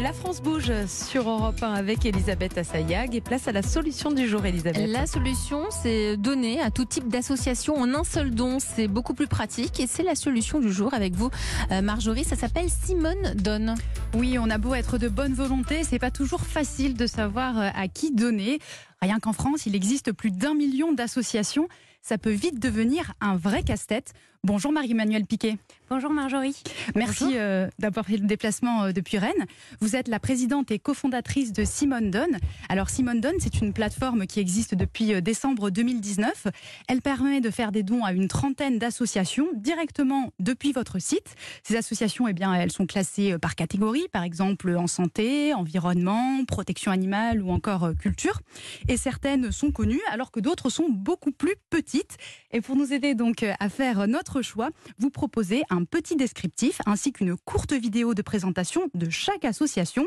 La France bouge sur Europe 1 avec Elisabeth Assayag et place à la solution du jour, Elisabeth. La solution, c'est donner à tout type d'association en un seul don. C'est beaucoup plus pratique et c'est la solution du jour avec vous, euh, Marjorie. Ça s'appelle Simone Donne. Oui, on a beau être de bonne volonté, c'est pas toujours facile de savoir euh, à qui donner. Rien qu'en France, il existe plus d'un million d'associations. Ça peut vite devenir un vrai casse-tête. Bonjour Marie-Emmanuelle Piquet. Bonjour Marjorie. Merci euh, d'avoir fait le déplacement euh, depuis Rennes. Vous êtes la présidente et cofondatrice de Simone Donne. Alors Simone Donne, c'est une plateforme qui existe depuis euh, décembre 2019. Elle permet de faire des dons à une trentaine d'associations directement depuis votre site. Ces associations, eh bien, elles sont classées par catégorie, par exemple en santé, environnement, protection animale ou encore culture. Et certaines sont connues alors que d'autres sont beaucoup plus petites. Et pour nous aider donc à faire notre choix, vous proposez un petit descriptif ainsi qu'une courte vidéo de présentation de chaque association.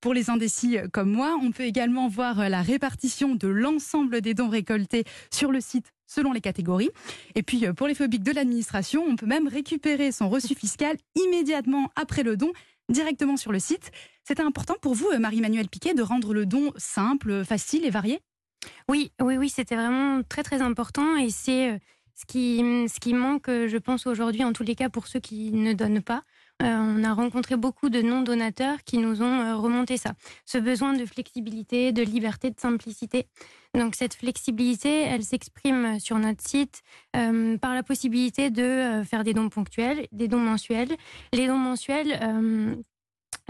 Pour les indécis comme moi, on peut également voir la répartition de l'ensemble des dons récoltés sur le site selon les catégories. Et puis pour les phobiques de l'administration, on peut même récupérer son reçu fiscal immédiatement après le don directement sur le site. C'était important pour vous, Marie-Emmanuelle Piquet, de rendre le don simple, facile et varié? Oui, oui, oui, c'était vraiment très très important et c'est euh, ce qui, manque, je pense, aujourd'hui, en tous les cas, pour ceux qui ne donnent pas. Euh, on a rencontré beaucoup de non-donateurs qui nous ont euh, remonté ça. Ce besoin de flexibilité, de liberté, de simplicité. Donc cette flexibilité, elle s'exprime sur notre site euh, par la possibilité de faire des dons ponctuels, des dons mensuels. Les dons mensuels,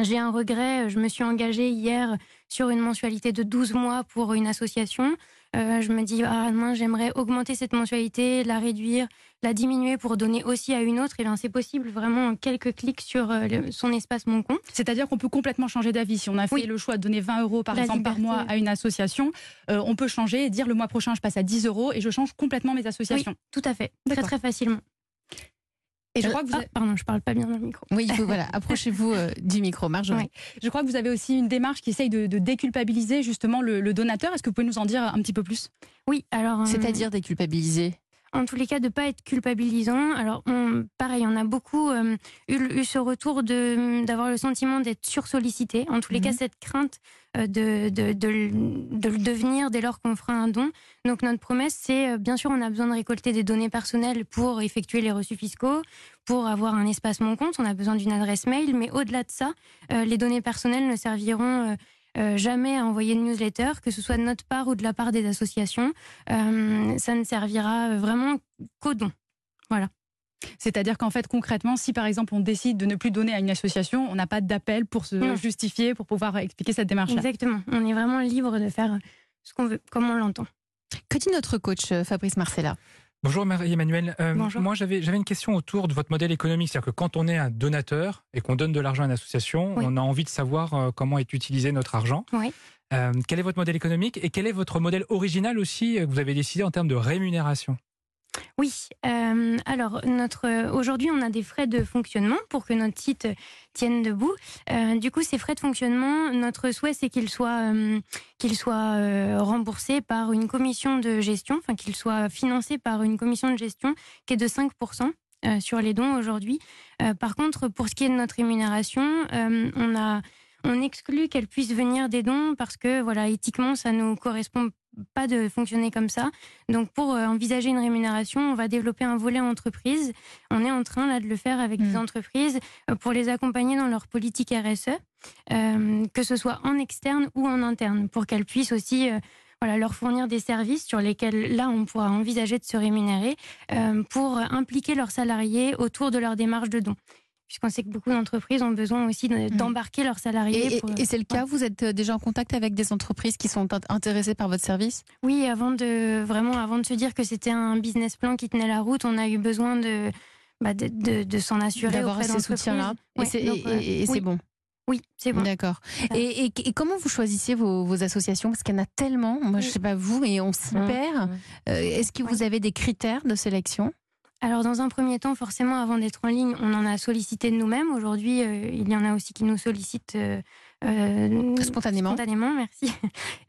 j'ai un regret, je me suis engagée hier sur une mensualité de 12 mois pour une association. Euh, je me dis, ah j'aimerais augmenter cette mensualité, la réduire, la diminuer pour donner aussi à une autre. Et bien c'est possible vraiment en quelques clics sur euh, son espace Mon Compte. C'est-à-dire qu'on peut complètement changer d'avis. Si on a fait le choix de donner 20 euros par exemple par mois à une association, euh, on peut changer et dire le mois prochain je passe à 10 euros et je change complètement mes associations. Oui, tout à fait, très très facilement. Et je crois que vous ah, pardon, je parle pas bien dans le micro. Oui, voilà, approchez-vous euh, du micro, Marjorie. Je crois que vous avez aussi une démarche qui essaye de, déculpabiliser justement le, donateur. Est-ce que vous pouvez nous en dire un petit peu plus? Oui, alors. Euh, C'est-à-dire déculpabiliser? En tous les cas de pas être culpabilisant. Alors pareil, on a beaucoup euh, eu, ce retour de d'avoir le sentiment d'être sursollicité. En tous les cas, mhm. cette crainte euh, de, de, de, le devenir dès lors qu'on fera un don. Donc notre promesse, c'est euh, bien sûr, on a besoin de récolter des données personnelles pour effectuer les reçus fiscaux, pour avoir un espace mon compte. On a besoin d'une adresse mail, mais au-delà de ça, les données personnelles ne serviront euh, jamais à envoyer de newsletter, que ce soit de notre part ou de la part des associations. Euh, ça ne servira vraiment qu'au don. Voilà. C'est-à-dire qu'en fait, concrètement, si par exemple on décide de ne plus donner à une association, on n'a pas d'appel pour se justifier, pour pouvoir expliquer cette démarche. -là. Exactement. On est vraiment libre de faire ce qu'on veut, comme on l'entend. Que dit notre coach euh, Fabrice Marcella? Bonjour Marie-Emmanuel. Euh, moi, j'avais une question autour de votre modèle économique. C'est-à-dire que quand on est un donateur et qu'on donne de l'argent à une association, on a envie de savoir euh, comment est utilisé notre argent. Euh, quel est votre modèle économique et quel est votre modèle original aussi que vous avez décidé en termes de rémunération? Oui, euh, alors aujourd'hui on a des frais de fonctionnement pour que notre site tienne debout. Euh, du coup, ces frais de fonctionnement, notre souhait c'est qu'ils soient euh, qu'ils soient remboursés par une commission de gestion, enfin qu'ils soient financés par une commission de gestion qui est de 5% sur les dons aujourd'hui. par contre, pour ce qui est de notre rémunération, on a on exclut qu'elle puisse venir des dons parce que voilà éthiquement ça nous correspond pas de fonctionner comme ça. Donc pour euh, envisager une rémunération, on va développer un volet entreprise. On est en train là de le faire avec des mm. entreprises euh, pour les accompagner dans leur politique RSE, euh, que ce soit en externe ou en interne, pour qu'elles puissent aussi voilà, leur fournir des services sur lesquels là on pourra envisager de se rémunérer pour impliquer leurs salariés autour de leur démarche de don puisqu'on sait que beaucoup d'entreprises ont besoin aussi mm. d'embarquer leurs salariés. Et, c'est le cas, vous êtes euh, déjà en contact avec des entreprises qui sont intéressées par votre service? Oui, avant de vraiment avant de se dire que c'était un business plan qui tenait la route, on a eu besoin de bah, de, de, s'en assurer d'avoir ces soutiens-là. et c'est bon. Oui, c'est bon. D'accord. Et, comment vous choisissez vos, associations? Parce qu'il y en a tellement. Moi, je ne sais pas vous, et on s'y perd. Euh, est-ce que vous avez des critères de sélection? Alors dans un premier temps, forcément, avant d'être en ligne, on en a sollicité de nous-mêmes. Aujourd'hui, euh, il y en a aussi qui nous sollicitent euh, euh, spontanément. Spontanément, merci.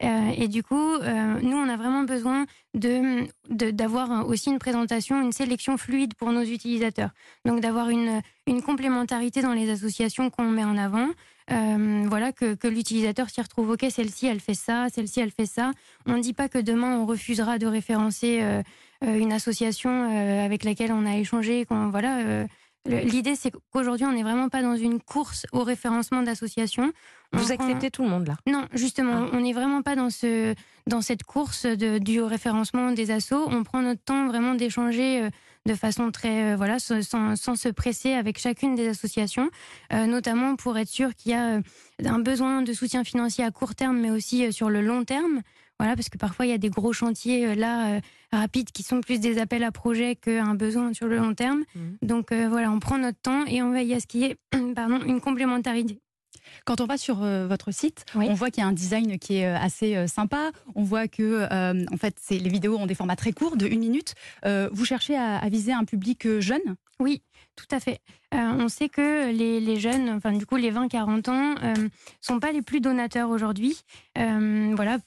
et du coup, nous, on a vraiment besoin de d'avoir aussi une présentation, une sélection fluide pour nos utilisateurs. Donc d'avoir une, une complémentarité dans les associations qu'on met en avant. voilà, que, que l'utilisateur s'y retrouve. Ok, celle-ci, elle fait ça, celle-ci, elle fait ça. On ne dit pas que demain, on refusera de référencer une association avec laquelle on a échangé. Voilà L'idée, c'est qu'aujourd'hui, on n'est vraiment pas dans une course au référencement d'associations. Vous acceptez tout le monde là? Non, justement, ah. on n'est vraiment pas dans ce dans cette course de, du référencement des assos. On prend notre temps vraiment d'échanger euh, de façon très euh, voilà sans, sans, se presser avec chacune des associations, euh, notamment pour être sûr qu'il y a un besoin de soutien financier à court terme, mais aussi sur le long terme. Voilà, parce que parfois il y a des gros chantiers là rapides qui sont plus des appels à projets qu'un besoin sur le long terme. Mmh. Donc voilà, on prend notre temps et on veille à ce qu'il y ait pardon, une complémentarité. Quand on va sur euh, votre site, on voit qu'il y a un design qui est euh, assez euh, sympa. On voit que, en fait, les vidéos ont des formats très courts, de une minute. vous cherchez à, viser un public jeune? Oui, tout à fait. on sait que les, jeunes, enfin du coup les 20-40 ans, ne sont pas les plus donateurs aujourd'hui. voilà,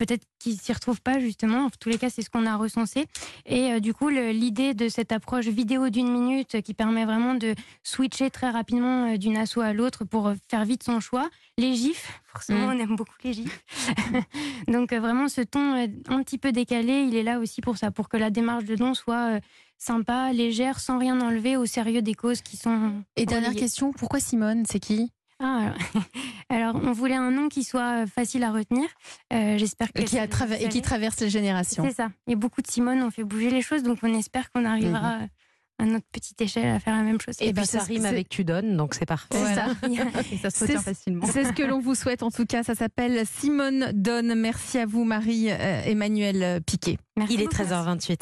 peut-être qu'ils s'y retrouvent pas justement. En tous les cas, c'est ce qu'on a recensé. Et euh, du coup, l'idée de cette approche vidéo d'une minute qui permet vraiment de switcher très rapidement euh, d'une asso à l'autre pour euh, faire vite son choix. Les gifs, forcément, mm. on aime beaucoup les gifs. Donc vraiment, ce ton un petit peu décalé, il est là aussi pour ça, pour que la démarche de don soit sympa, légère, sans rien enlever au sérieux des causes qui sont. Et dernière question, pourquoi Simone? C'est qui? Ah, alors, on voulait un nom qui soit facile à retenir. Euh, j'espère que qui et qui traverse les générations. C'est ça. Et beaucoup de Simone ont fait bouger les choses, donc on espère qu'on arrivera. Mhm. à notre petite échelle à faire la même chose. Et, puis ça rime avec tu donnes, donc c'est parfait. C'est ça. et ça se retient facilement. C'est ce que l'on vous souhaite en tout cas. Ça s'appelle Simone Donne. Merci à vous, Marie-Emmanuelle Piquet. Il est 13h28.